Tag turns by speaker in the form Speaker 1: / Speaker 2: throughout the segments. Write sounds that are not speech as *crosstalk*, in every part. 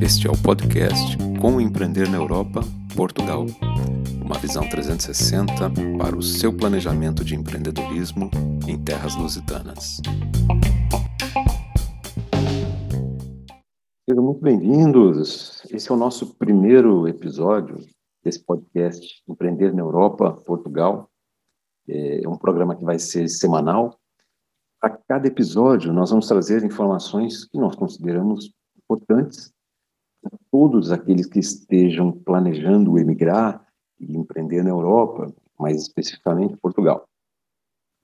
Speaker 1: Este é o podcast Como Empreender na Europa, Portugal. Uma visão 360 para o seu planejamento de empreendedorismo em terras lusitanas. Sejam muito bem-vindos. Esse é o nosso primeiro episódio desse podcast Empreender na Europa, Portugal. É um programa que vai ser semanal. A cada episódio, nós vamos trazer informações que nós consideramos importantes todos aqueles que estejam planejando emigrar e empreender na Europa, mais especificamente Portugal.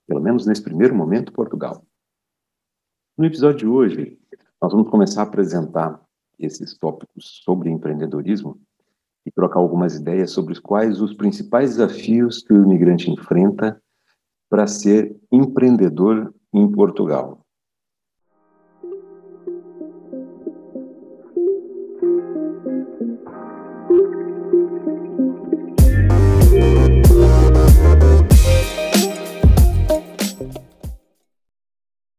Speaker 1: Pelo menos nesse primeiro momento, Portugal. No episódio de hoje, nós vamos começar a apresentar esses tópicos sobre empreendedorismo e trocar algumas ideias sobre quais os principais desafios que o imigrante enfrenta para ser empreendedor em Portugal.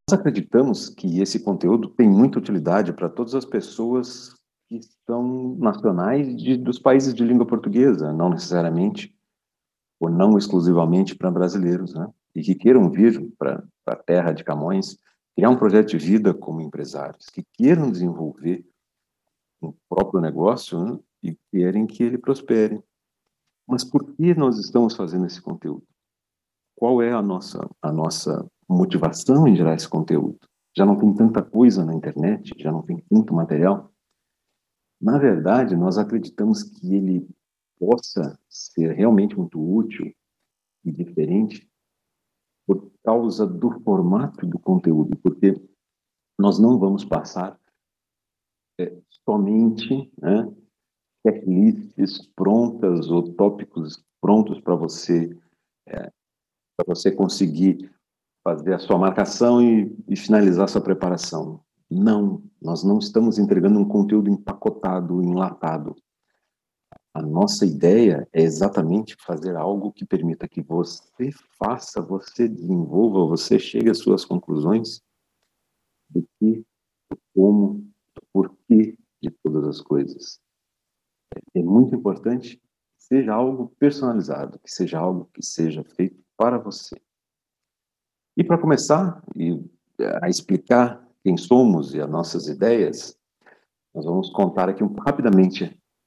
Speaker 1: Nós acreditamos que esse conteúdo tem muita utilidade para todas as pessoas que são nacionais de, dos países de língua portuguesa, não necessariamente ou não exclusivamente para brasileiros, né? E que queiram vir para a terra de Camões, criar um projeto de vida como empresários, que queiram desenvolver um próprio negócio né? e querem que ele prospere. Mas por que nós estamos fazendo esse conteúdo? Qual é a nossa a nossa motivação em gerar esse conteúdo. Já não tem tanta coisa na internet, já não tem tanto material. Na verdade, nós acreditamos que ele possa ser realmente muito útil e diferente por causa do formato do conteúdo, porque nós não vamos passar é, somente né, checklists prontas ou tópicos prontos para você é, para você conseguir fazer a sua marcação e, e finalizar a sua preparação. Não, nós não estamos entregando um conteúdo empacotado, enlatado. A nossa ideia é exatamente fazer algo que permita que você faça, você desenvolva, você chegue às suas conclusões do que, do como, do porquê de todas as coisas. É muito importante que seja algo personalizado, que seja algo que seja feito para você. E para começar eh, a explicar quem somos e as nossas ideias, nós vamos contar aqui um, rapidamente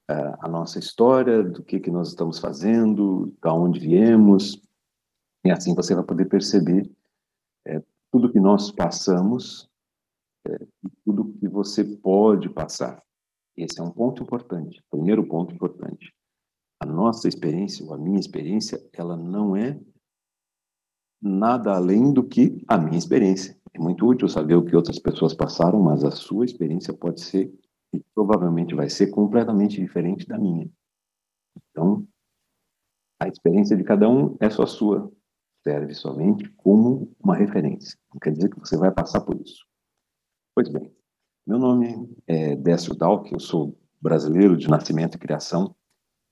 Speaker 1: uh, a nossa história, do que, que nós estamos fazendo, de onde viemos, e assim você vai poder perceber é, tudo que nós passamos é, e tudo que você pode passar. Esse é um ponto importante, primeiro ponto importante. A nossa experiência, ou a minha experiência, ela não é nada além do que a minha experiência. É muito útil saber o que outras pessoas passaram, mas a sua experiência pode ser e provavelmente vai ser completamente diferente da minha. Então, a experiência de cada um é só sua. Serve somente como uma referência. Não quer dizer que você vai passar por isso. Pois bem, meu nome é Décio Dalk, eu sou brasileiro de nascimento e criação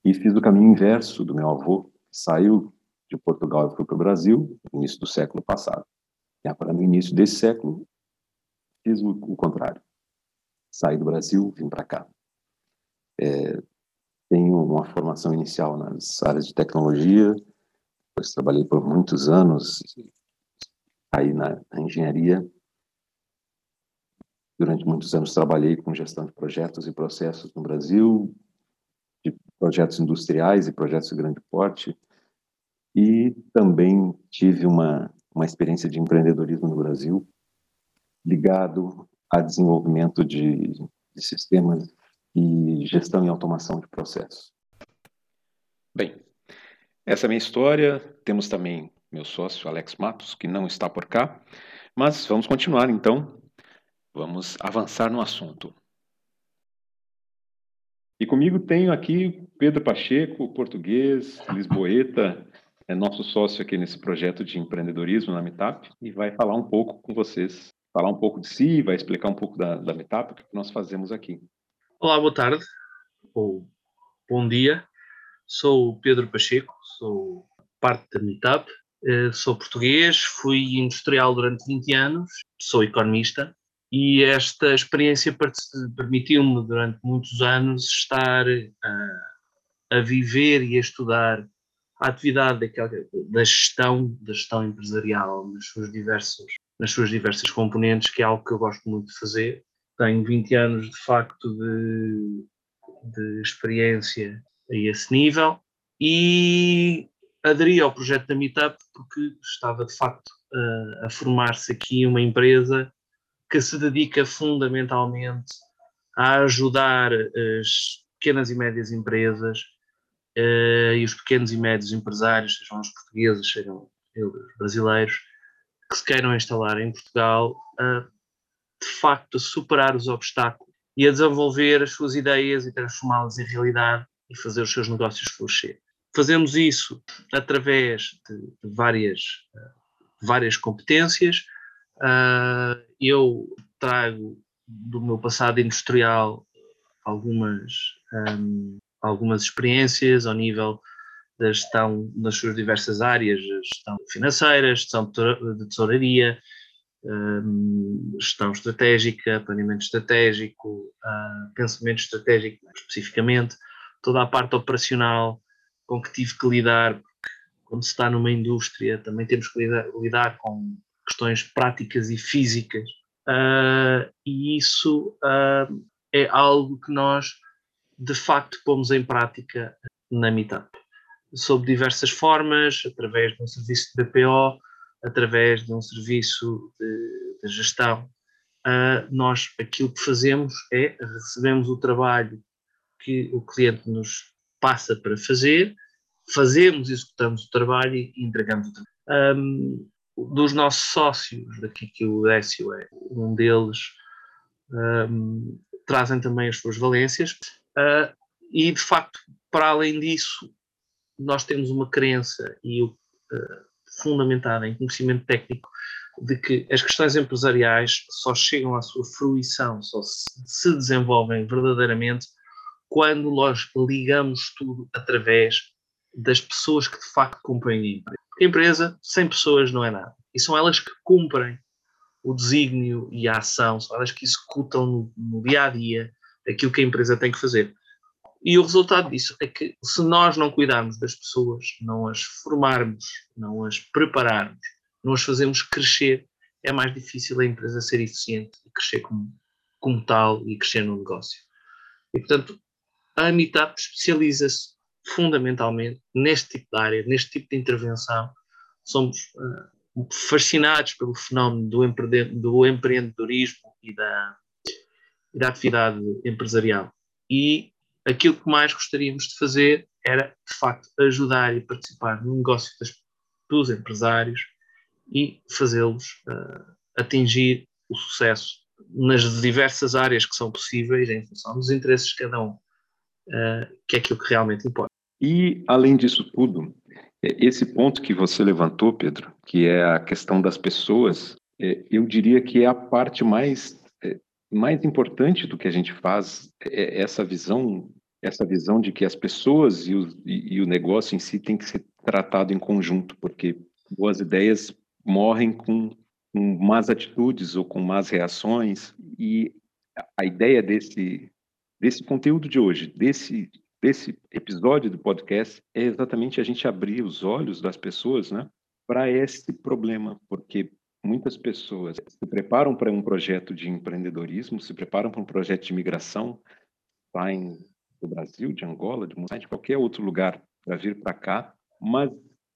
Speaker 1: e fiz o caminho inverso do meu avô, que saiu de Portugal e foi para o Brasil, no início do século passado. E agora, no início desse século, fiz o, o contrário. Saí do Brasil, vim para cá. É, tenho uma formação inicial nas áreas de tecnologia, depois trabalhei por muitos anos aí na, na engenharia. Durante muitos anos trabalhei com gestão de projetos e processos no Brasil, de projetos industriais e projetos de grande porte, e também tive uma, uma experiência de empreendedorismo no Brasil, ligado a desenvolvimento de, de sistemas e gestão e automação de processos. Bem, essa é a minha história. Temos também meu sócio Alex Matos, que não está por cá, mas vamos continuar então. Vamos avançar no assunto. E comigo tenho aqui Pedro Pacheco, português, lisboeta, é nosso sócio aqui nesse projeto de empreendedorismo na Meetup e vai falar um pouco com vocês, falar um pouco de si, vai explicar um pouco da, da Meetup, o que nós fazemos aqui.
Speaker 2: Olá, boa tarde, ou bom dia. Sou o Pedro Pacheco, sou parte da Meetup, eh, sou português, fui industrial durante 20 anos, sou economista e esta experiência permitiu-me, durante muitos anos, estar a, a viver e a estudar a atividade da gestão, da gestão empresarial nas suas diversas, nas suas diversas componentes, que é algo que eu gosto muito de fazer. Tenho 20 anos, de facto, de, de experiência a esse nível e aderi ao projeto da Meetup porque estava, de facto, a, a formar-se aqui uma empresa que se dedica fundamentalmente a ajudar as pequenas e médias empresas e os pequenos e médios empresários, sejam os portugueses, sejam os brasileiros, que se queiram instalar em Portugal, de facto a superar os obstáculos e a desenvolver as suas ideias e transformá-las em realidade e fazer os seus negócios florescer. Fazemos isso através de, várias, uh, várias competências. Uh, eu trago do meu passado industrial algumas um, algumas experiências ao nível da gestão nas suas diversas áreas, gestão financeira, gestão de tesouraria, hum, gestão estratégica, planeamento estratégico, ah, pensamento estratégico especificamente, toda a parte operacional com que tive que lidar, porque quando se está numa indústria também temos que lidar, lidar com questões práticas e físicas, uh, e isso uh, é algo que nós de facto pomos em prática na Meetup, sob diversas formas, através de um serviço de BPO, através de um serviço de, de gestão. Uh, nós aquilo que fazemos é recebemos o trabalho que o cliente nos passa para fazer, fazemos, executamos o trabalho e entregamos o trabalho. Um, dos nossos sócios, daqui que o Décio é um deles, um, trazem também as suas valências. Uh, e, de facto, para além disso, nós temos uma crença e uh, fundamentada em conhecimento técnico de que as questões empresariais só chegam à sua fruição, só se, se desenvolvem verdadeiramente quando nós ligamos tudo através das pessoas que de facto cumprem a empresa. Porque a empresa, sem pessoas, não é nada. E são elas que cumprem o desígnio e a ação, são elas que executam no, no dia a dia aquilo que a empresa tem que fazer. E o resultado disso é que, se nós não cuidarmos das pessoas, não as formarmos, não as prepararmos, não as fazemos crescer, é mais difícil a empresa ser eficiente e crescer como, como tal e crescer no negócio. E, portanto, a Meetup especializa-se fundamentalmente neste tipo de área, neste tipo de intervenção. Somos uh, fascinados pelo fenómeno do, empre do empreendedorismo e da, da atividade empresarial. E aquilo que mais gostaríamos de fazer era, de facto, ajudar e participar no negócio das, dos empresários e fazê-los uh, atingir o sucesso nas diversas áreas que são possíveis, em função dos interesses de cada um, uh, que é aquilo que realmente importa.
Speaker 1: E, além disso tudo, é, esse ponto que você levantou, Pedro, que é a questão das pessoas, eu diria que é a parte mais mais importante do que a gente faz é essa visão, essa visão de que as pessoas e o, e o negócio em si tem que ser tratado em conjunto, porque boas ideias morrem com, com más atitudes ou com más reações. E a ideia desse desse conteúdo de hoje, desse desse episódio do podcast é exatamente a gente abrir os olhos das pessoas, né, para esse problema, porque muitas pessoas se preparam para um projeto de empreendedorismo, se preparam para um projeto de migração, saem do Brasil, de Angola, de Moçambique, de qualquer outro lugar para vir para cá, mas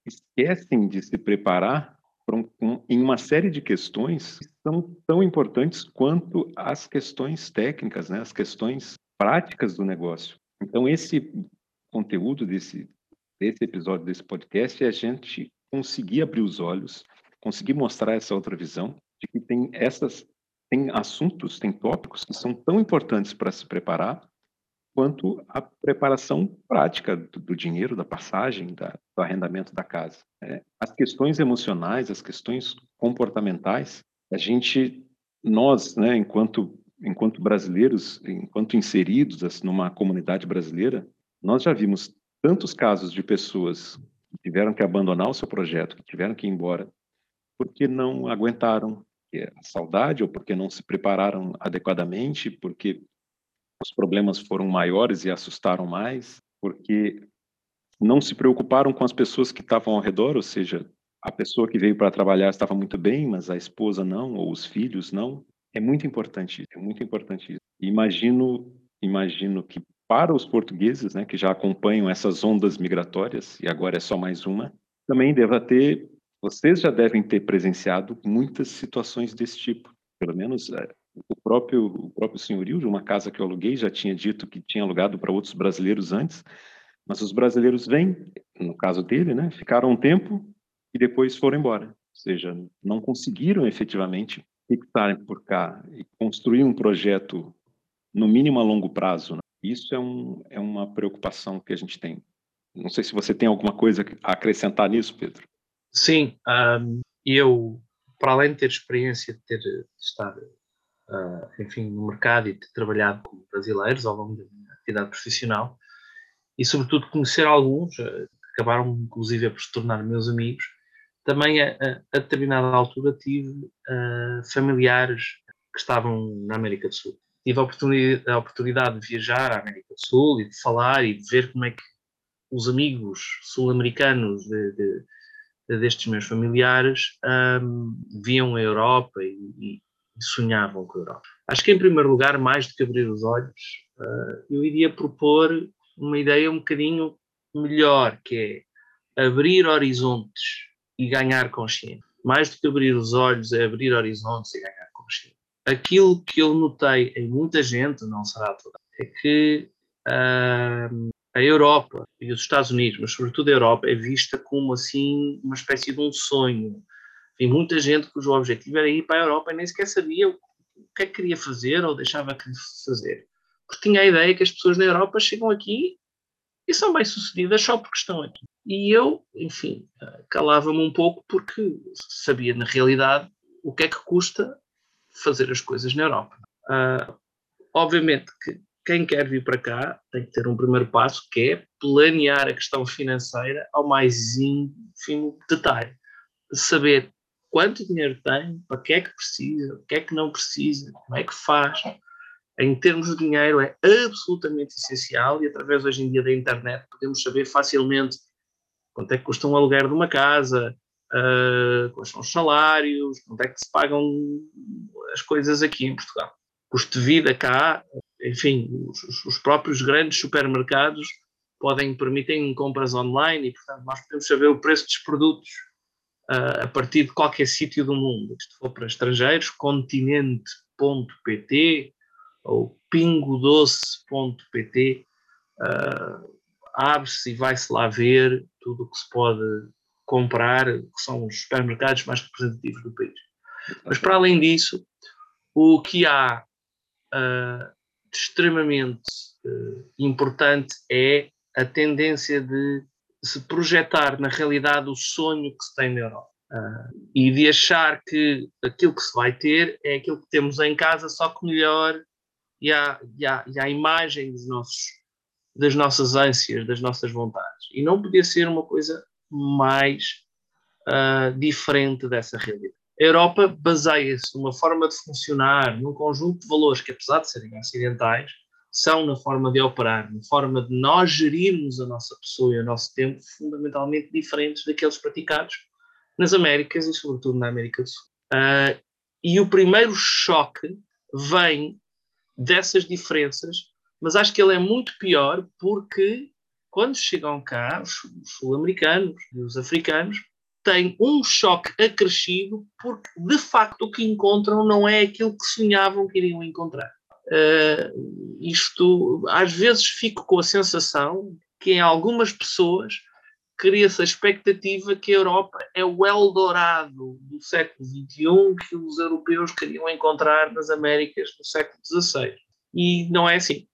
Speaker 1: esquecem de se preparar um, um, em uma série de questões que são tão importantes quanto as questões técnicas, né, as questões práticas do negócio. Então, esse conteúdo desse, desse episódio, desse podcast, é a gente conseguir abrir os olhos conseguir mostrar essa outra visão de que tem essas tem assuntos, tem tópicos que são tão importantes para se preparar quanto a preparação prática do, do dinheiro, da passagem, da, do arrendamento da casa. É, as questões emocionais, as questões comportamentais, a gente, nós, né, enquanto enquanto brasileiros, enquanto inseridos assim, numa comunidade brasileira, nós já vimos tantos casos de pessoas que tiveram que abandonar o seu projeto, que tiveram que ir embora, porque não aguentaram a saudade ou porque não se prepararam adequadamente, porque os problemas foram maiores e assustaram mais, porque não se preocuparam com as pessoas que estavam ao redor, ou seja, a pessoa que veio para trabalhar estava muito bem, mas a esposa não, ou os filhos não. É muito importante, é muito importante. Imagino, imagino que para os portugueses, né, que já acompanham essas ondas migratórias e agora é só mais uma, também deva ter, vocês já devem ter presenciado muitas situações desse tipo. Pelo menos é, o próprio o próprio senhorio de uma casa que eu aluguei já tinha dito que tinha alugado para outros brasileiros antes, mas os brasileiros vêm, no caso dele, né, ficaram um tempo e depois foram embora. Ou seja, não conseguiram efetivamente fixarem por cá e construir um projeto no mínimo a longo prazo. Né? Isso é, um, é uma preocupação que a gente tem. Não sei se você tem alguma coisa a acrescentar nisso, Pedro.
Speaker 2: Sim, um, eu, para além de ter experiência de ter de estar, uh, enfim, no mercado e de ter trabalhado com brasileiros ao longo da minha atividade profissional, e sobretudo conhecer alguns, uh, que acabaram inclusive por se tornar meus amigos, também a, a, determinada altura tive uh, familiares que estavam na América do Sul. Tive a oportunidade, a oportunidade de viajar à América do Sul e de falar e de ver como é que os amigos sul-americanos de, de, destes meus familiares um, viam a Europa e, e, sonhavam com a Europa. Acho que, em primeiro lugar, mais do que abrir os olhos, uh, eu iria propor uma ideia um bocadinho melhor, que é abrir horizontes e ganhar consciência. Mais do que abrir os olhos, é abrir horizontes e ganhar consciência aquilo que eu notei em muita gente, não será toda, é que a Europa e os Estados Unidos, mas sobretudo a Europa, é vista como assim uma espécie de um sonho. Tem muita gente cujo objetivo era ir para a Europa e nem sequer sabia o que é que queria fazer ou deixava que fazer. Porque tinha a ideia que as pessoas na Europa chegam aqui e são bem-sucedidas só porque estão aqui. E eu, enfim, calava-me um pouco porque sabia na realidade o que é que custa fazer as coisas na Europa. Uh, obviamente que quem quer vir para cá tem que ter um primeiro passo que é planear a questão financeira ao mais ínfimo detalhe. Saber quanto dinheiro tem, para que é que precisa, o que é que não precisa, como é que faz. Em termos de dinheiro é absolutamente essencial e através hoje em dia da internet podemos saber facilmente quanto é que custa um aluguer de uma casa, uh, quais são os salários, quanto é que se pagam as coisas aqui em Portugal. Custo de vida cá, enfim, os, os próprios grandes supermercados podem permitem compras online e, portanto, nós podemos saber o preço dos produtos uh, a partir de qualquer sítio do mundo. Se for para estrangeiros, continente.pt ou pingodoce.pt uh, abre-se e vai-se lá ver tudo o que se pode comprar, que são os supermercados mais representativos do país. Mas para além disso, o que há uh, extremamente uh, importante é a tendência de se projetar na realidade o sonho que se tem na Europa. Uh, e de achar que aquilo que se vai ter é aquilo que temos em casa, só que melhor e à, e à, e à imagem dos nossos, das nossas ânsias, das nossas vontades. E não podia ser uma coisa mais uh, diferente dessa realidade. A Europa baseia-se numa forma de funcionar, num conjunto de valores que, apesar de serem ocidentais, são na forma de operar, na forma de nós gerirmos a nossa pessoa e o nosso tempo fundamentalmente diferentes daqueles praticados nas Américas e, sobretudo, na América do Sul. Uh, e o primeiro choque vem dessas diferenças, mas acho que ele é muito pior porque quando chegam cá, os, sul-americanos e os africanos têm um choque acrescido porque, de facto, o que encontram não é aquilo que sonhavam que iriam encontrar. Uh, isto, às vezes, fico com a sensação que em algumas pessoas cria-se a expectativa que a Europa é o Eldorado do século XXI que os europeus queriam encontrar nas Américas no século XVI. E não é assim.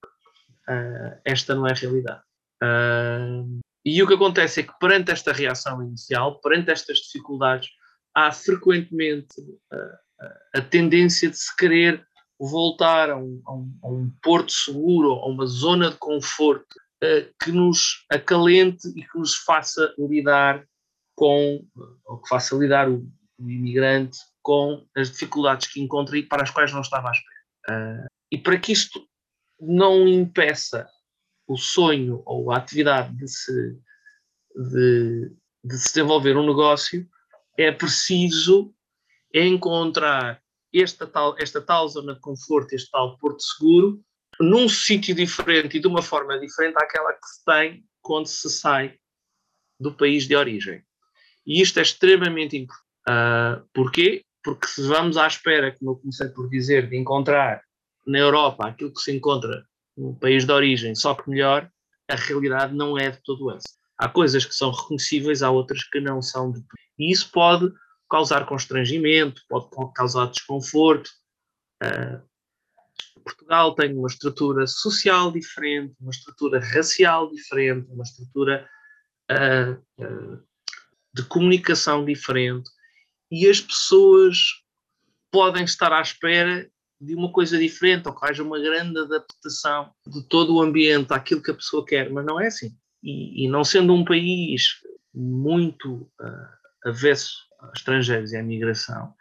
Speaker 2: Uh, esta não é a realidade. Uh, e o que acontece é que, perante esta reação inicial, perante estas dificuldades, há frequentemente uh, a tendência de se querer voltar a um, a um, a um porto seguro, a uma zona de conforto uh, que nos acalente e que nos faça lidar com, ou que faça lidar o, o imigrante com as dificuldades que encontra e para as quais não estava à espera. E para que isto não impeça o sonho ou a atividade de se, de, de se desenvolver um negócio, é preciso encontrar esta tal, esta tal zona de conforto, este tal porto seguro, num sítio diferente e de uma forma diferente àquela que se tem quando se sai do país de origem. E isto é extremamente importante. Uh, porquê? Porque se vamos à espera, como eu comecei por dizer, de encontrar na Europa aquilo que se encontra no país de origem, só que melhor, a realidade não é de todo essa. Há coisas que são reconhecíveis, há outras que não são. De... E isso pode causar constrangimento, pode causar desconforto. Uh, Portugal tem uma estrutura social diferente, uma estrutura racial diferente, uma estrutura uh, uh, de comunicação diferente e as pessoas podem estar à espera de uma coisa diferente ou que haja uma grande adaptação de todo o ambiente àquilo que a pessoa quer, mas não é assim. E, e não sendo um país muito uh, avesso a estrangeiros e à migração,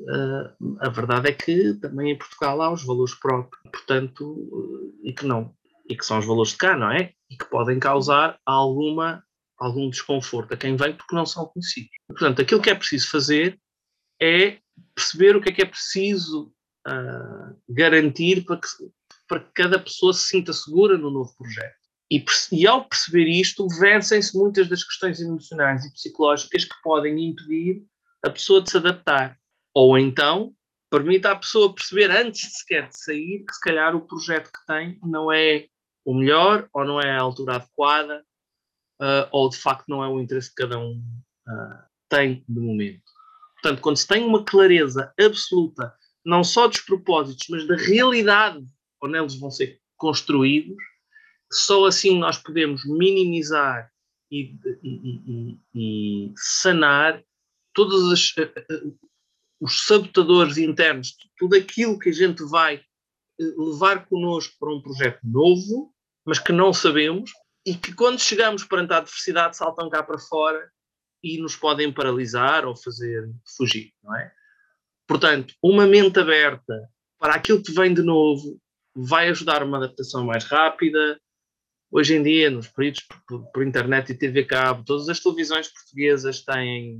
Speaker 2: uh, a verdade é que também em Portugal há os valores próprios, portanto, uh, e que não, e que são os valores de cá, não é? E que podem causar alguma, algum desconforto a quem vem porque não são conhecidos. Portanto, aquilo que é preciso fazer é perceber o que é que é preciso uh, garantir para que, para que cada pessoa se sinta segura no novo projeto. E, e ao perceber isto, vencem-se muitas das questões emocionais e psicológicas que podem impedir a pessoa de se adaptar. Ou então, permita à pessoa perceber antes sequer de sair que se calhar o projeto que tem não é o melhor, ou não é a altura adequada, uh, ou de facto não é o interesse que cada um uh, tem no momento. Portanto, quando se tem uma clareza absoluta, não só dos propósitos, mas da realidade onde eles vão ser construídos, só assim nós podemos minimizar e, e, e, e sanar todos os, eh, eh, os sabotadores internos, tudo aquilo que a gente vai eh, levar connosco para um projeto novo, mas que não sabemos, e que quando chegamos perante a adversidade saltam cá para fora e nos podem paralisar ou fazer fugir, não é? Portanto, uma mente aberta para aquilo que vem de novo vai ajudar uma adaptação mais rápida. Hoje em dia, nos períodos por, por internet e TV cabo, todas as televisões portuguesas têm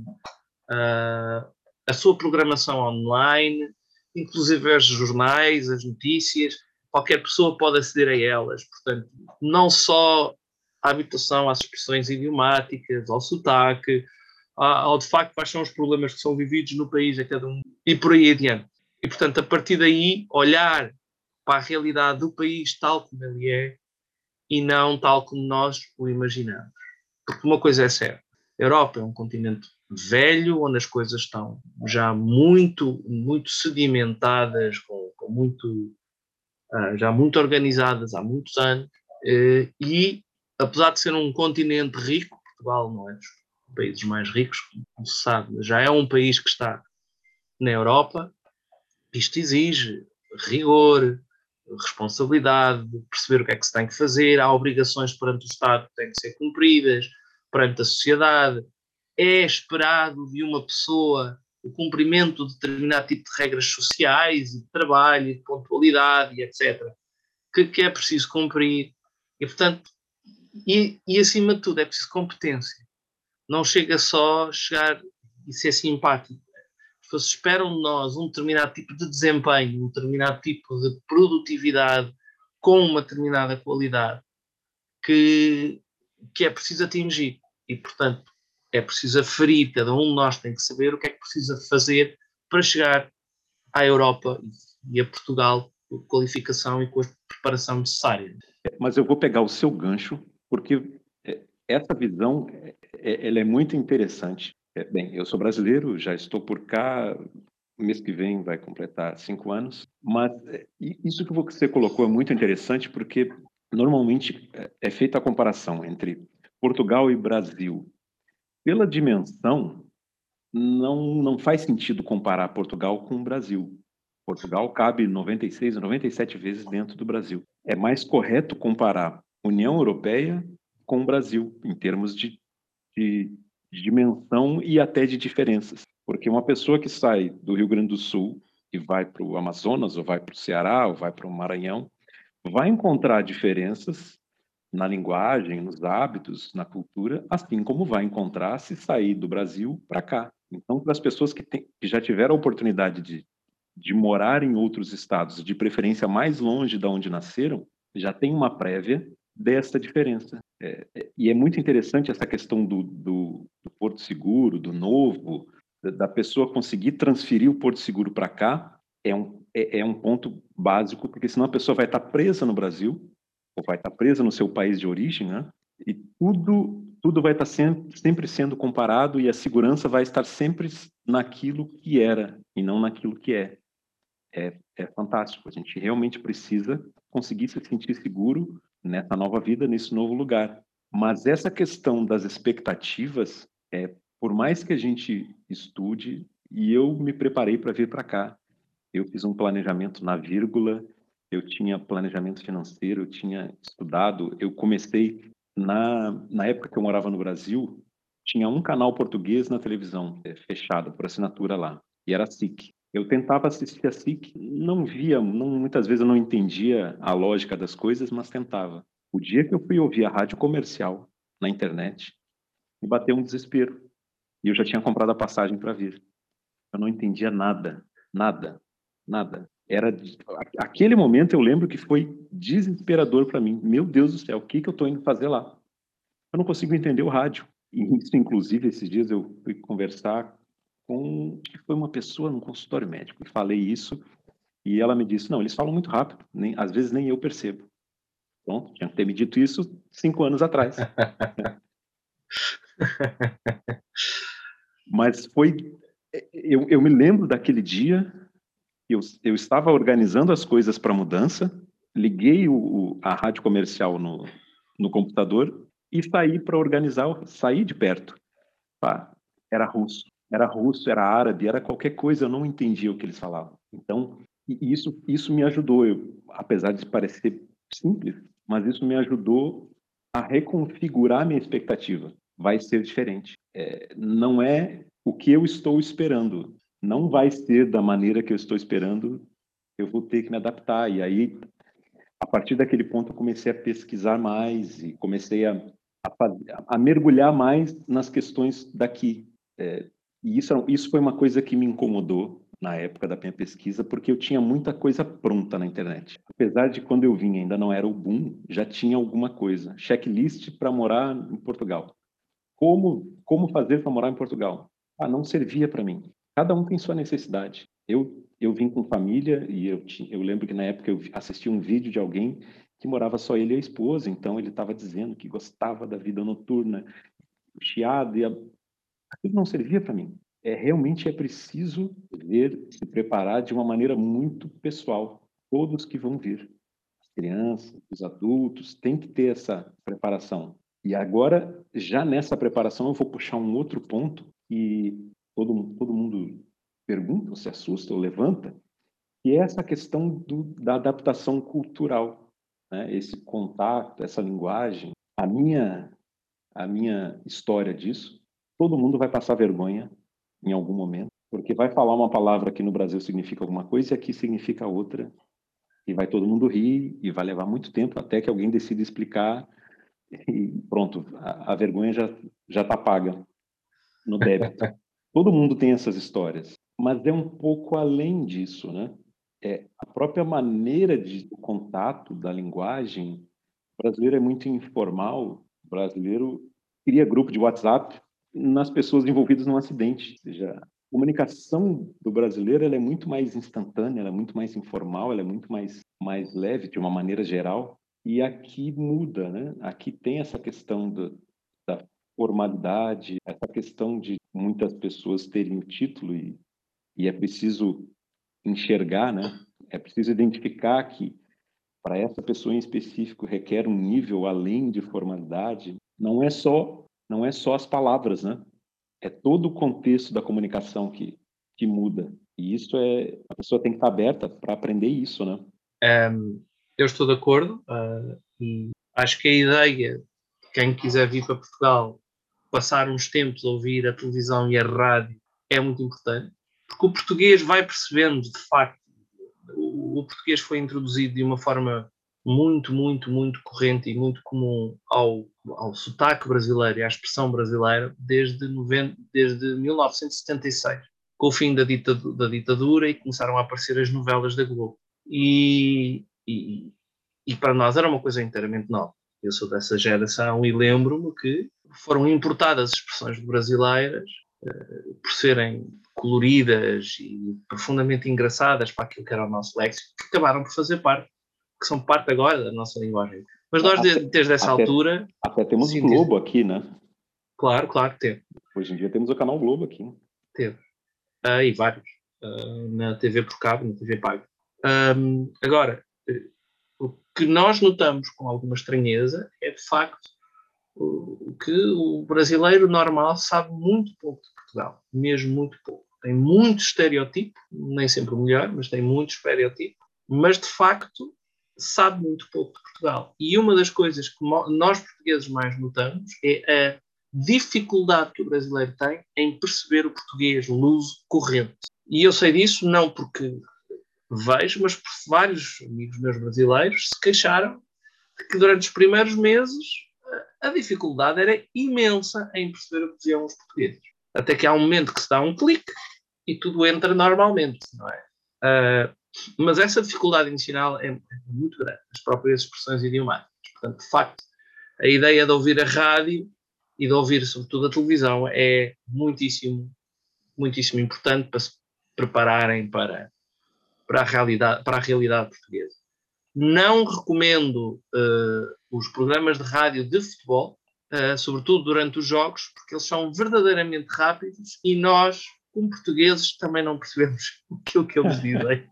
Speaker 2: uh, a sua programação online, inclusive os jornais, as notícias, qualquer pessoa pode aceder a elas. Portanto, não só à habitação, às expressões idiomáticas, ao sotaque, ao de facto quais são os problemas que são vividos no país a cada um e por aí adiante. E portanto, a partir daí, olhar para a realidade do país tal como ele é e não tal como nós o imaginamos. Porque uma coisa é certa: a Europa é um continente velho, onde as coisas estão já muito, muito sedimentadas, com, com muito, uh, já muito organizadas há muitos anos, uh, e apesar de ser um continente rico, Portugal não é dos países mais ricos, como se sabe, já é um país que está na Europa, isto exige rigor, responsabilidade, perceber o que é que se tem que fazer, há obrigações perante o Estado que têm que ser cumpridas, perante a sociedade, é esperado de uma pessoa o cumprimento de determinado tipo de regras sociais de trabalho, de pontualidade etc., que, que é preciso cumprir. E, portanto, e, e acima de tudo, é preciso competência não chega só chegar e ser simpático. As pessoas esperam de nós um determinado tipo de desempenho, um determinado tipo de produtividade com uma determinada qualidade que, que é preciso atingir. E, portanto, é preciso aferir, cada um de nós tem que saber o que é que precisa fazer para chegar à Europa e a Portugal com qualificação e com a preparação necessária.
Speaker 1: Mas eu vou pegar o seu gancho, porque essa visão é, ela é muito interessante. É, bem, eu sou brasileiro, já estou por cá, mês que vem vai completar cinco anos, mas é, isso que você colocou é muito interessante porque normalmente é, é feita a comparação entre Portugal e Brasil. Pela dimensão, não, não faz sentido comparar Portugal com o Brasil. Portugal cabe 96 ou 97 vezes dentro do Brasil. É mais correto comparar União Europeia com o Brasil, em termos de de, dimensão e até de diferenças. Porque uma pessoa que sai do Rio Grande do Sul e vai para o Amazonas, ou vai para o Ceará, ou vai para o Maranhão, vai encontrar diferenças na linguagem, nos hábitos, na cultura, assim como vai encontrar se sair do Brasil para cá. Então, para as pessoas que, tem, que já tiveram a oportunidade de, de morar em outros estados, de preferência mais longe de onde nasceram, já tem uma prévia dessa diferença. É, é, e é muito interessante essa questão do, do, do Porto Seguro, do novo, da, da, pessoa conseguir transferir o Porto Seguro para cá, é um, é, é, um ponto básico, porque senão a pessoa vai estar presa no Brasil, ou vai estar presa no seu país de origem, né? e tudo tudo vai estar sempre, sempre sendo comparado e a segurança vai estar sempre naquilo que era e não naquilo que é. É, é fantástico. A gente realmente precisa conseguir se sentir seguro nessa nova vida, nesse novo lugar. Mas essa questão das expectativas, é, por mais que a gente estude, e eu me preparei para vir para cá, eu fiz um planejamento na vírgula, eu tinha planejamento financeiro, eu tinha estudado, eu comecei na, na época que eu morava no Brasil, tinha um canal português na televisão, é, fechado por assinatura lá, e era SIC. Eu tentava assistir a SIC, não via, não, muitas vezes eu não entendia a lógica das coisas, mas tentava. O dia que eu fui ouvir a rádio comercial na internet, me bateu um desespero. E eu já tinha comprado a passagem para vir. Eu não entendia nada, nada, nada. Era aquele momento eu lembro que foi desesperador para mim. Meu Deus do céu, o que que eu estou indo fazer lá? Eu não consigo entender o rádio. E isso, inclusive, esses dias eu fui conversar com que foi uma pessoa no consultório médico e falei isso e ela me disse não eles falam muito rápido nem às vezes nem eu percebo. Bom tinha que ter me dito isso cinco anos atrás. *laughs* Mas foi eu, eu me lembro daquele dia eu, eu estava organizando as coisas para mudança liguei o, a rádio comercial no, no computador e saí para organizar saí de perto. Ah, era russo era russo, era árabe, era qualquer coisa, eu não entendia o que eles falavam. Então, isso, isso me ajudou, eu, apesar de parecer simples, mas isso me ajudou a reconfigurar minha expectativa. Vai ser diferente. É, não é o que eu estou esperando. Não vai ser da maneira que eu estou esperando. Eu vou ter que me adaptar. E aí, a partir daquele ponto, eu comecei a pesquisar mais e comecei a, a, a mergulhar mais nas questões daqui. É, e isso, isso foi uma coisa que me incomodou na época da minha pesquisa, porque eu tinha muita coisa pronta na internet. Apesar de quando eu vim ainda não era o boom, já tinha alguma coisa. Checklist para morar em Portugal. Como, como fazer para morar em Portugal? Ah, não servia para mim. Cada um tem sua necessidade. Eu, eu vim com família e eu, eu lembro que na época eu assisti um vídeo de alguém que morava só ele e a esposa, então ele estava dizendo que gostava da vida noturna, chiado, e aquilo não servia para mim. É realmente é preciso ver, se preparar de uma maneira muito pessoal. Todos que vão vir, as crianças, os adultos, têm que ter essa preparação. E agora, já nessa preparação, eu vou puxar um outro ponto que todo, todo mundo pergunta, ou se assusta, ou levanta, que é essa questão do, da adaptação cultural, né? esse contato, essa linguagem. A minha, a minha história disso todo mundo vai passar vergonha em algum momento, porque vai falar uma palavra que no Brasil significa alguma coisa e aqui significa outra. E vai todo mundo rir e vai levar muito tempo até que alguém decida explicar e pronto, a, a vergonha já já está paga no débito. *laughs* todo mundo tem essas histórias, mas é um pouco além disso, né? É a própria maneira de contato da linguagem o brasileiro é muito informal. O brasileiro cria grupo de WhatsApp nas pessoas envolvidas num acidente. Ou seja, a comunicação do brasileiro é muito mais instantânea, é muito mais informal, é muito mais, mais leve de uma maneira geral. E aqui muda, né? Aqui tem essa questão do, da formalidade, essa questão de muitas pessoas terem o título e, e é preciso enxergar, né? É preciso identificar que para essa pessoa em específico requer um nível além de formalidade. Não é só não é só as palavras, né? É todo o contexto da comunicação que, que muda. E isso é. A pessoa tem que estar aberta para aprender isso, né?
Speaker 2: Um, eu estou de acordo uh, e acho que a ideia de quem quiser vir para Portugal passar uns tempos a ouvir a televisão e a rádio é muito importante, porque o português vai percebendo, de facto, o, o português foi introduzido de uma forma muito, muito, muito corrente e muito comum ao, ao sotaque brasileiro e à expressão brasileira desde, 90, desde 1976, com o fim da ditadura, da ditadura, e começaram a aparecer as novelas da Globo. E, e, e para nós era uma coisa inteiramente nova. Eu sou dessa geração e lembro-me que foram importadas expressões brasileiras uh, por serem coloridas e profundamente engraçadas para aquilo que era o nosso léxico, que acabaram por fazer parte que são parte agora da nossa linguagem. Mas nós, até, desde essa até, altura.
Speaker 1: Até temos o Globo aqui, né?
Speaker 2: Claro, claro que teve.
Speaker 1: Hoje em dia temos o canal Globo aqui.
Speaker 2: Teve. Uh, e vários. Uh, na TV por cabo, na TV paga. Um, agora, o que nós notamos com alguma estranheza é, de facto, que o brasileiro normal sabe muito pouco de Portugal. Mesmo muito pouco. Tem muito estereotipo, nem sempre o melhor, mas tem muito estereotipo. Mas, de facto, sabe muito pouco de Portugal. E uma das coisas que nós portugueses mais notamos é a dificuldade que o brasileiro tem em perceber o português, o uso corrente. E eu sei disso não porque vejo, mas por vários amigos meus brasileiros se queixaram de que durante os primeiros meses a dificuldade era imensa em perceber o que diziam os portugueses. Até que há um momento que se dá um clique e tudo entra normalmente, não é? Uh, mas essa dificuldade inicial é, é muito grande, as próprias expressões idiomáticas. Portanto, de facto, a ideia de ouvir a rádio e de ouvir, sobretudo, a televisão é muitíssimo, muitíssimo importante para se prepararem para, para, a, realidade, para a realidade portuguesa. Não recomendo uh, os programas de rádio de futebol, uh, sobretudo durante os jogos, porque eles são verdadeiramente rápidos e nós, como portugueses, também não percebemos *laughs* aquilo que eles *laughs* dizem.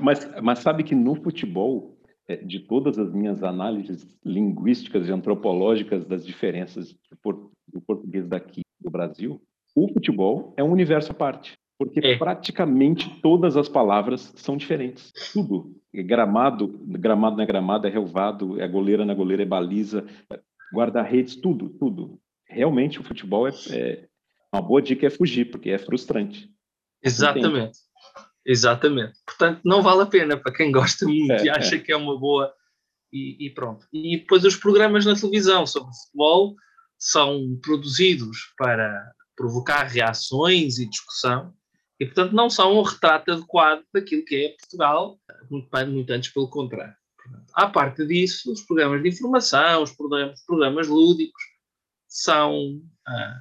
Speaker 1: Mas, mas sabe que no futebol, é, de todas as minhas análises linguísticas e antropológicas das diferenças do português daqui do Brasil, o futebol é um universo à parte. Porque é. praticamente todas as palavras são diferentes. Tudo. É gramado, gramado não é gramado, é relvado, é goleira na é goleira, é baliza, é guarda-redes, tudo, tudo. Realmente o futebol é, é, Uma boa dica é fugir, porque é frustrante.
Speaker 2: Exatamente. Exatamente. Portanto, não vale a pena para quem gosta muito é, e acha é. que é uma boa. E, e, pronto. E depois os programas na televisão sobre futebol são produzidos para provocar reações e discussão e, portanto, não são um retrato adequado daquilo que é Portugal, muito, muito antes pelo contrário. à parte disso, os programas de informação, os programas, os programas lúdicos são ah,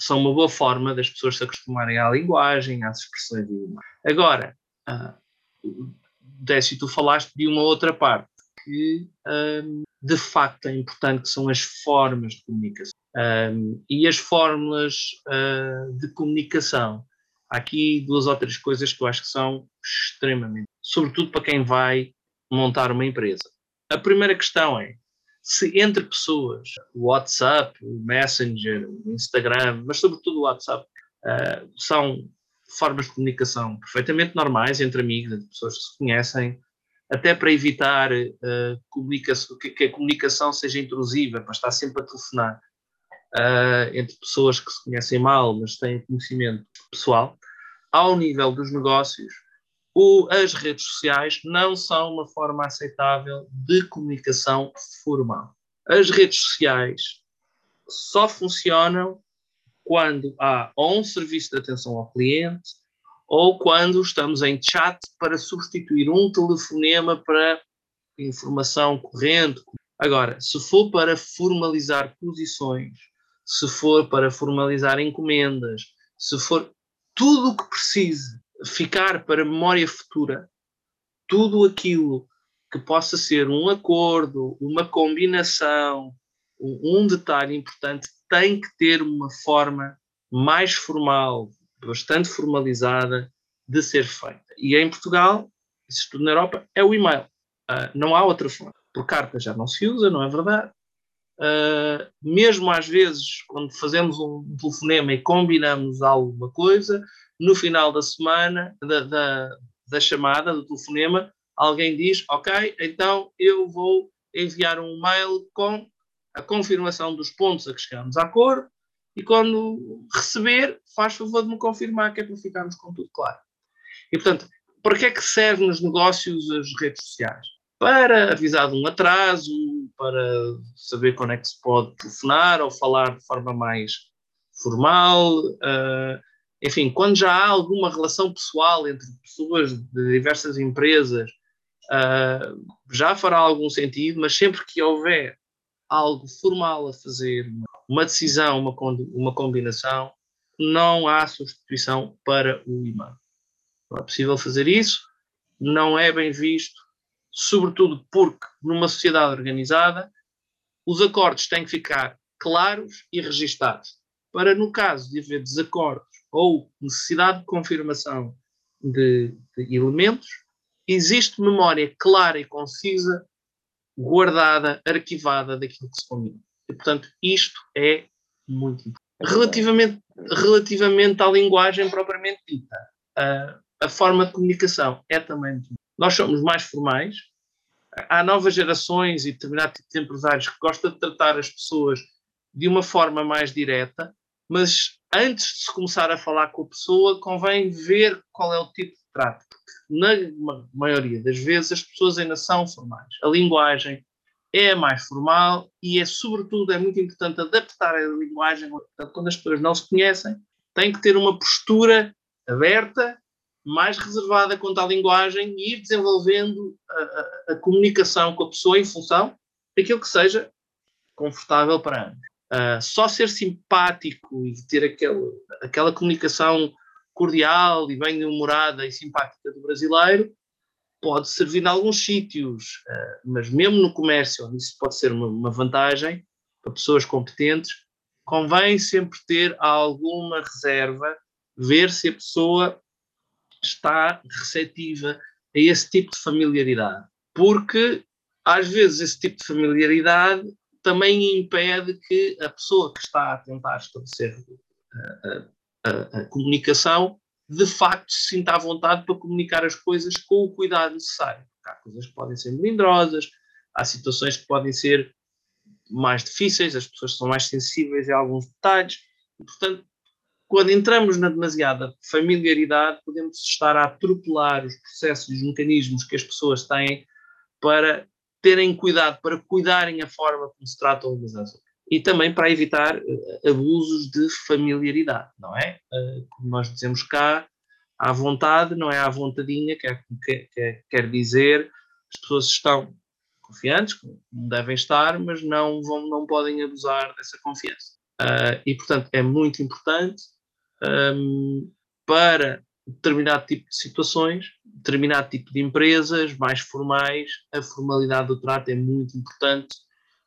Speaker 2: são uma boa forma das pessoas se acostumarem à linguagem, às expressões idiomáticas. Agora, uh, Décio, tu falaste de uma outra parte que um, de facto é importante, que são as formas de comunicação. Um, e as fórmulas uh, de comunicação. Há aqui duas ou três coisas que eu acho que são extremamente, sobretudo para quem vai montar uma empresa. A primeira questão é se entre pessoas, o WhatsApp, o Messenger, o Instagram, mas sobretudo o WhatsApp, uh, são formas de comunicação perfeitamente normais entre amigos, entre pessoas que se conhecem, até para evitar uh, que, que, a comunicação seja intrusiva, para estar sempre a telefonar uh, entre pessoas que se conhecem mal, mas têm conhecimento pessoal. Ao nível dos negócios, o, as redes sociais não são uma forma aceitável de comunicação formal. As redes sociais só funcionam quando há ou um serviço de atenção ao cliente ou quando estamos em chat para substituir um telefonema para informação corrente. Agora, se for para formalizar posições, se for para formalizar encomendas, se for tudo o que precise ficar para memória futura tudo aquilo que possa ser um acordo, uma combinação, um detalhe importante, tem que ter uma forma mais formal, bastante formalizada de ser feita. E em Portugal, isso tudo na Europa, é o e-mail. Uh, não há outra forma. Por carta já não se usa, não é verdade? Uh, mesmo às vezes, quando fazemos um telefonema e combinamos alguma coisa, no final da semana, da, da, da chamada, do telefonema, alguém diz: Ok, então eu vou enviar um mail com a confirmação dos pontos a que chegamos a acordo e quando receber, faz favor de me confirmar que é para ficarmos com tudo claro. E portanto, para que é que servem nos negócios as redes sociais? Para avisar de um atraso, para saber quando é que se pode telefonar ou falar de forma mais formal. Uh, enfim, quando já há alguma relação pessoal entre pessoas de diversas empresas, uh, já fará algum sentido, mas sempre que houver algo formal a fazer, uma decisão, uma, uma combinação, não há substituição para o e-mail. Não é possível fazer isso, não é bem visto, sobretudo porque numa sociedade organizada os acordos têm que ficar claros e registados. Para, no caso de haver desacordos ou necessidade de confirmação de, de elementos, existe memória clara e concisa, guardada, arquivada daquilo que se combina. E, portanto, isto é muito importante. Relativamente, relativamente à linguagem propriamente dita, a, a forma de comunicação é também muito Nós somos mais formais, há novas gerações e determinado tipo de empresários que gostam de tratar as pessoas de uma forma mais direta, mas antes de se começar a falar com a pessoa, convém ver qual é o tipo de trato. Porque, na maioria das vezes, as pessoas ainda são formais. A linguagem é mais formal e é, sobretudo, é muito importante adaptar a linguagem. Quando as pessoas não se conhecem, tem que ter uma postura aberta, mais reservada quanto à linguagem e ir desenvolvendo a, a, a comunicação com a pessoa em função daquilo que seja confortável para ambos. Uh, só ser simpático e ter aquele, aquela comunicação cordial e bem-humorada e simpática do brasileiro pode servir em alguns sítios, uh, mas mesmo no comércio, onde isso pode ser uma, uma, vantagem para pessoas competentes, convém sempre ter alguma reserva, ver se a pessoa está receptiva a esse tipo de familiaridade, porque às vezes esse tipo de familiaridade também impede que a pessoa que está a tentar estabelecer a, a, a, comunicação de facto se sinta à vontade para comunicar as coisas com o cuidado necessário. Há coisas que podem ser melindrosas, há situações que podem ser mais difíceis, as pessoas são mais sensíveis a alguns detalhes, e, portanto, quando entramos na demasiada familiaridade, podemos estar a atropelar os processos e os mecanismos que as pessoas têm para terem cuidado, para cuidarem a forma como se tratam umas às outras. E também para evitar uh, abusos de familiaridade, não é? Uh, como nós dizemos cá, à vontade, não é à vontadinha, quer, quer, quer dizer, as pessoas estão confiantes, como devem estar, mas não, vão, não podem abusar dessa confiança. Uh, e, portanto, é muito importante um, para determinado tipo de situações, determinado tipo de empresas mais formais, a formalidade do trato é muito importante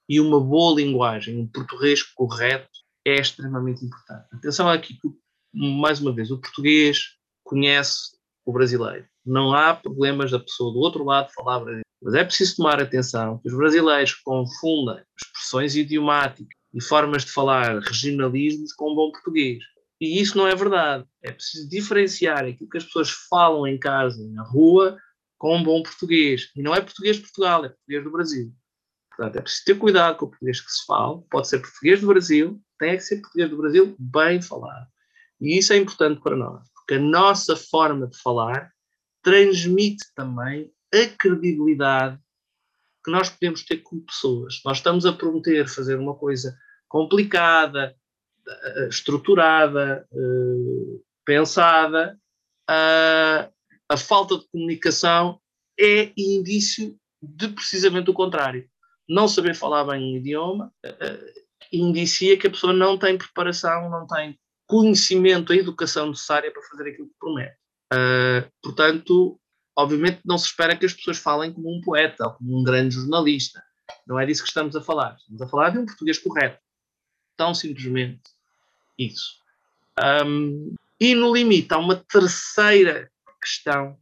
Speaker 2: e uma boa linguagem, um português correto é extremamente importante. Atenção aqui que, mais uma vez, o português conhece o brasileiro. Não há problemas da pessoa do outro lado falar brasileiro. Mas é preciso tomar atenção que os brasileiros confundem expressões idiomáticas e formas de falar regionalismos com bom português. E isso não é verdade. É preciso diferenciar aquilo que as pessoas falam em casa, na rua, com um bom português. E não é português de Portugal, é português do Brasil. Portanto, é preciso ter cuidado com o português que se fala. Pode ser português do Brasil, tem que ser português do Brasil bem falado. E isso é importante para nós, porque a nossa forma de falar transmite também a credibilidade que nós podemos ter como pessoas. Nós estamos a prometer fazer uma coisa complicada, estruturada, eh, pensada, a, a falta de comunicação é indício de precisamente o contrário. Não saber falar bem um idioma uh, indicia que a pessoa não tem preparação, não tem conhecimento, a educação necessária para fazer aquilo que promete. Portanto, obviamente não se espera que as pessoas falem como um poeta ou como um grande jornalista. Não é disso que estamos a falar. Estamos a falar de um português correto. Tão simplesmente isso. Um, e no limite há uma terceira questão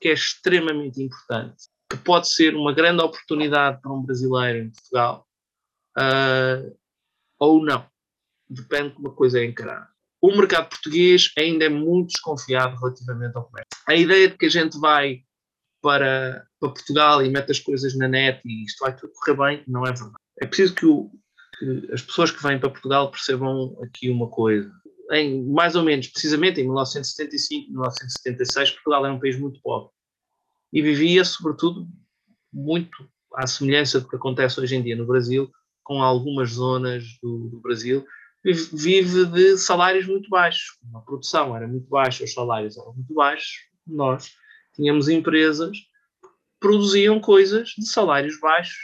Speaker 2: que é extremamente importante, que pode ser uma grande oportunidade para um brasileiro em Portugal, uh, ou não. Depende de como a coisa é encarada. O mercado português ainda é muito desconfiado relativamente ao comércio. A ideia de que a gente vai para, para Portugal e mete as coisas na net e isto vai tudo correr bem, não é verdade. É preciso que o, que as pessoas que vêm para Portugal percebam aqui uma coisa. Em, mais ou menos, precisamente em 1975, 1976, Portugal era um país muito pobre e vivia, sobretudo, muito à semelhança do que acontece hoje em dia no Brasil, com algumas zonas do, do Brasil, vive de salários muito baixos. A produção era muito baixa, os salários eram muito baixos. Nós tínhamos empresas que produziam coisas de salários baixos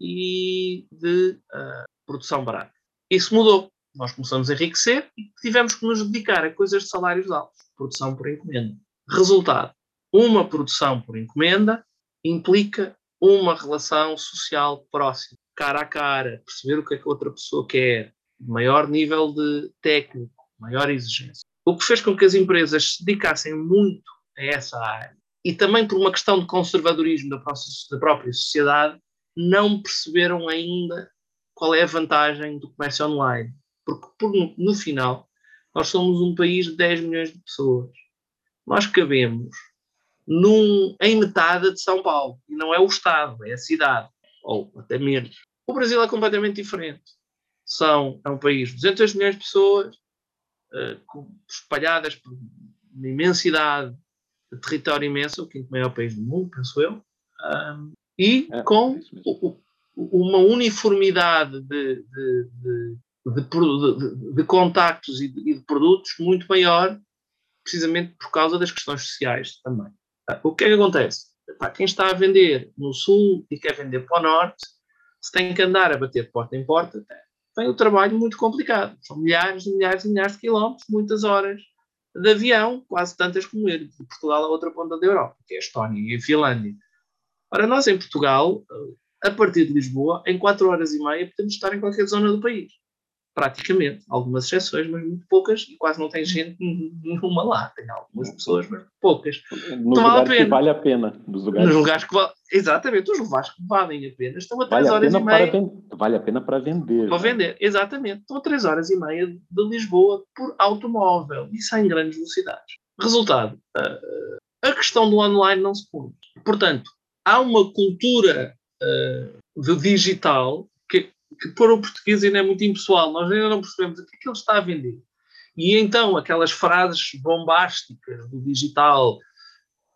Speaker 2: e de uh, produção barata. Isso mudou. Nós começamos a enriquecer e tivemos que nos dedicar a coisas de salários altos, produção por encomenda. Resultado: uma produção por encomenda implica uma relação social próxima, cara a cara, perceber o que é que a outra pessoa quer, maior nível de técnico, maior exigência. O que fez com que as empresas se dedicassem muito a essa área e também por uma questão de conservadorismo da própria sociedade, não perceberam ainda qual é a vantagem do comércio online. Porque, por, no, final, nós somos um país de 10 milhões de pessoas. Nós cabemos num, em metade de São Paulo. E não é o Estado, é a cidade, ou até menos. O Brasil é completamente diferente. São, é um país de 200 milhões de pessoas, uh, espalhadas por uma imensidade de território imenso, o quinto maior país do mundo, penso eu, um, e é, com é o, uma uniformidade de, de, de, de, de contactos e de, produtos muito maior, precisamente por causa das questões sociais também. O que é que acontece? quem está a vender no sul e quer vender para o norte, se tem que andar a bater porta em porta, tem o um trabalho muito complicado. São milhares e milhares e milhares de quilómetros, muitas horas de avião, quase tantas como ele, de Portugal a outra ponta da Europa, que é a Estónia e a Finlândia. Ora, nós em Portugal, a partir de Lisboa, em 4 horas e meia, podemos estar em qualquer zona do país praticamente. Algumas exceções, mas muito poucas, e quase não tem gente nenhuma lá. Tem algumas pessoas, mas poucas.
Speaker 1: Nos então, vale a pena. que vale a pena.
Speaker 2: Nos lugares, Nos lugares que vale... Exatamente, os lugares que valem a pena estão a 3 vale horas a e meia.
Speaker 1: Vale a pena para vender.
Speaker 2: Para né? vender, exatamente. Estão a 3 horas e meia de Lisboa por automóvel e sem grandes velocidades. Resultado, a questão do online não se põe. Portanto, há uma cultura do digital que para o português ainda é muito impessoal, nós ainda não percebemos o que é que ele está a vender. E então aquelas frases bombásticas do digital,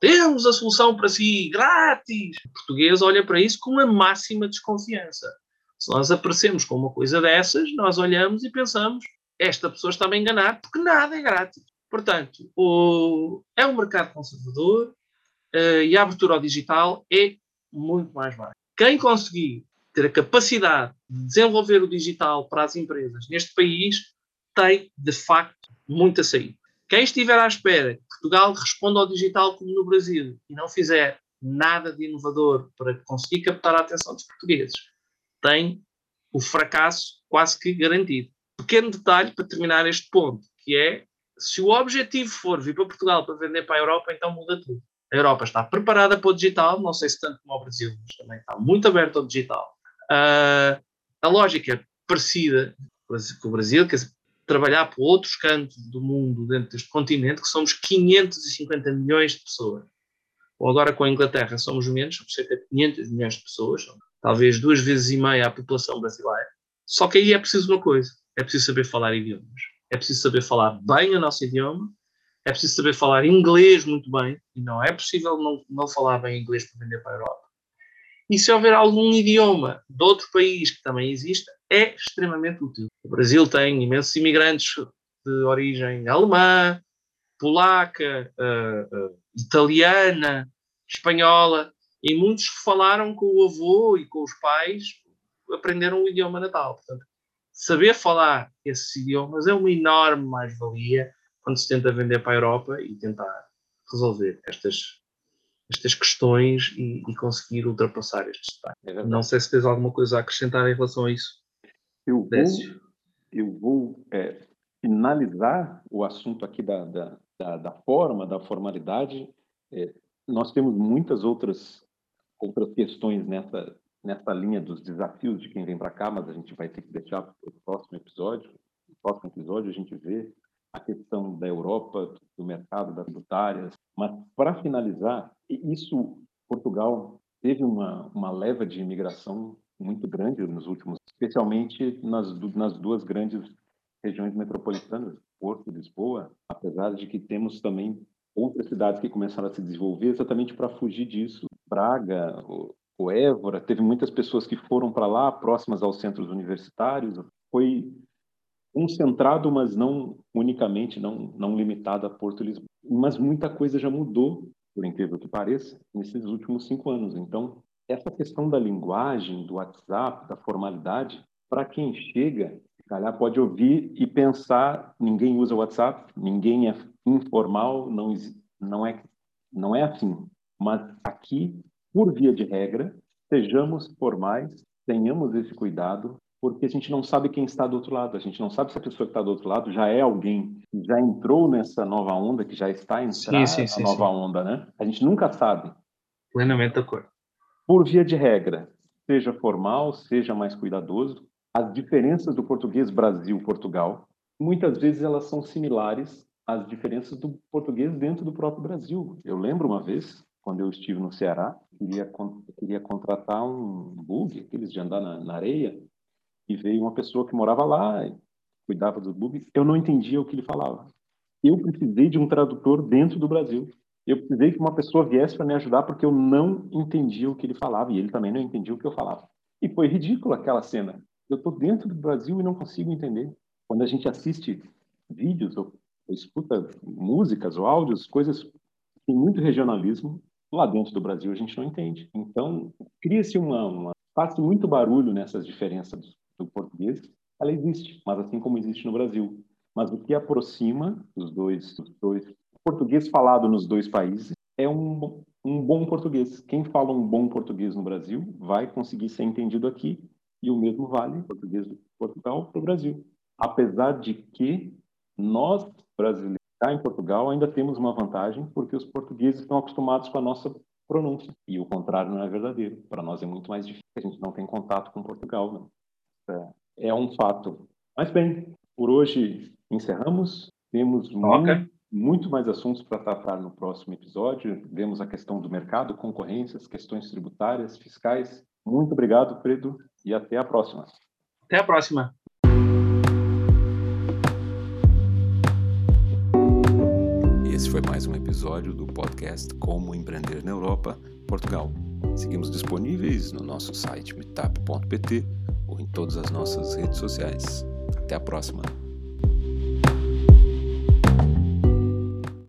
Speaker 2: temos a solução para si, grátis. O português olha para isso com uma máxima desconfiança. Se nós aparecemos com uma coisa dessas, nós olhamos e pensamos, esta pessoa está-me a enganar porque nada é grátis. Portanto, o, é um mercado conservador uh, e a abertura ao digital é muito mais baixa. Quem conseguir ter a capacidade de desenvolver o digital para as empresas neste país, tem, de facto, muita saída. Quem estiver à espera que Portugal responda ao digital como no Brasil e não fizer nada de inovador para conseguir captar a atenção dos portugueses, tem o fracasso quase que garantido. Pequeno detalhe para terminar este ponto, que é se o objetivo for vir para Portugal para vender para a Europa, então muda tudo. A Europa está preparada para o digital, não sei se tanto como o Brasil, mas também está muito aberto ao digital. Uh, a lógica parecida com o Brasil, que é trabalhar por outros cantos do mundo dentro deste continente, que somos 550 milhões de pessoas. Ou agora com a Inglaterra somos menos, somos cerca de 500 milhões de pessoas, talvez duas vezes e meia a população brasileira. Só que aí é preciso uma coisa, é preciso saber falar idiomas. É preciso saber falar bem o nosso idioma, é preciso saber falar inglês muito bem, e não é possível não, não falar bem inglês para vender para a Europa. E se houver algum idioma de outro país que também exista, é extremamente útil. O Brasil tem imensos imigrantes de origem alemã, polaca, uh, uh, italiana, espanhola, e muitos falaram com o avô e com os pais, aprenderam o idioma natal. Portanto, saber falar esses idiomas é uma enorme mais-valia quando se tenta vender para a Europa e tentar resolver estas estas questões e, e conseguir ultrapassar estes detalhes. É Não sei se tens alguma coisa a acrescentar em relação a isso.
Speaker 1: Eu vou, eu vou é, finalizar o assunto aqui da, da, da, da forma, da formalidade. É, nós temos muitas outras, outras questões nessa, nessa linha dos desafios de quem vem para cá, mas a gente vai ter que deixar para o próximo episódio. No próximo episódio a gente vê a questão da Europa, do mercado das tributárias. Mas, para finalizar, isso, Portugal teve uma, uma leva de imigração muito grande nos últimos especialmente nas, nas duas grandes regiões metropolitanas, Porto e Lisboa, apesar de que temos também outras cidades que começaram a se desenvolver exatamente para fugir disso. Braga, o, o Évora, teve muitas pessoas que foram para lá, próximas aos centros universitários. Foi concentrado, mas não unicamente, não, não limitado a Porto Lisboa. Mas muita coisa já mudou, por incrível que pareça, nesses últimos cinco anos. Então, essa questão da linguagem, do WhatsApp, da formalidade, para quem chega, calhar pode ouvir e pensar, ninguém usa WhatsApp, ninguém é informal, não, não, é, não é assim. Mas aqui, por via de regra, sejamos formais, tenhamos esse cuidado, porque a gente não sabe quem está do outro lado, a gente não sabe se a pessoa que está do outro lado já é alguém que já entrou nessa nova onda, que já está entrando nessa nova sim. onda, né? A gente nunca sabe.
Speaker 2: Plenamente de acordo.
Speaker 1: Por via de regra, seja formal, seja mais cuidadoso, as diferenças do português Brasil-Portugal, muitas vezes elas são similares às diferenças do português dentro do próprio Brasil. Eu lembro uma vez, quando eu estive no Ceará, queria, queria contratar um bug, aqueles de andar na, na areia, e veio uma pessoa que morava lá, cuidava do bug, eu não entendia o que ele falava. Eu precisei de um tradutor dentro do Brasil. Eu precisei que uma pessoa viesse para me ajudar porque eu não entendia o que ele falava e ele também não entendia o que eu falava. E foi ridículo aquela cena. Eu estou dentro do Brasil e não consigo entender. Quando a gente assiste vídeos ou, escuta músicas ou áudios, coisas tem muito regionalismo, lá dentro do Brasil a gente não entende. Então, cria-se uma, uma faz muito barulho nessas diferenças do, português. Ela existe, mas assim como existe no Brasil. Mas o que aproxima os dois, os dois português falado nos dois países é um, um bom português. Quem fala um bom português no Brasil vai conseguir ser entendido aqui e o mesmo vale português de Portugal para o Brasil. Apesar de que nós, brasileiros, cá em Portugal, ainda temos uma vantagem, porque os portugueses estão acostumados com a nossa pronúncia. E o contrário não é verdadeiro. Para nós é muito mais difícil, a gente não tem contato com Portugal. Né? É, é um fato. Mas bem, por hoje encerramos. Temos muito, muito mais assuntos para tratar no próximo episódio. Vemos a questão do mercado, concorrências, questões tributárias, fiscais. Muito obrigado, Pedro e até a próxima.
Speaker 2: Até a próxima.
Speaker 1: Esse foi mais um episódio do podcast Como Empreender na Europa, Portugal. Seguimos disponíveis no nosso site meetup.pt ou em todas as nossas redes sociais. Até a próxima.